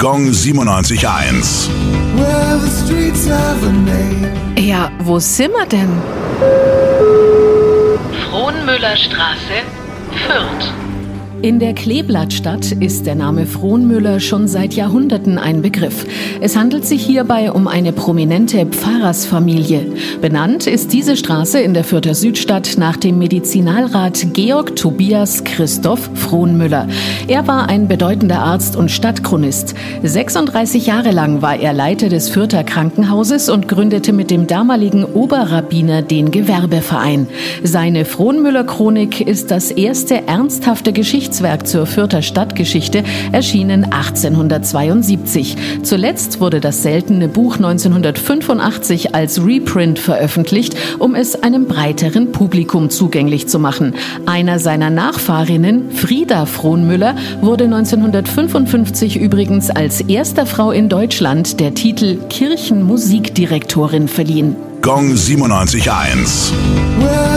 Gong 97.1. Well, the streets have a name. Ja, wo sind wir denn? Frohnmüllerstraße, Fürth. In der Kleeblattstadt ist der Name Frohnmüller schon seit Jahrhunderten ein Begriff. Es handelt sich hierbei um eine prominente Pfarrersfamilie. Benannt ist diese Straße in der Fürther Südstadt nach dem Medizinalrat Georg Tobias Christoph Frohnmüller. Er war ein bedeutender Arzt und Stadtchronist. 36 Jahre lang war er Leiter des Fürther Krankenhauses und gründete mit dem damaligen Oberrabbiner den Gewerbeverein. Seine Frohnmüller-Chronik ist das erste ernsthafte Geschichtswerk zur Fürther Stadtgeschichte, erschienen 1872. Zuletzt wurde das seltene Buch 1985 als Reprint veröffentlicht, um es einem breiteren Publikum zugänglich zu machen. Einer seiner Nachfahrinnen, Frieda Frohnmüller, wurde 1955 übrigens als erster Frau in Deutschland der Titel Kirchenmusikdirektorin verliehen. Gong 97.1. Well,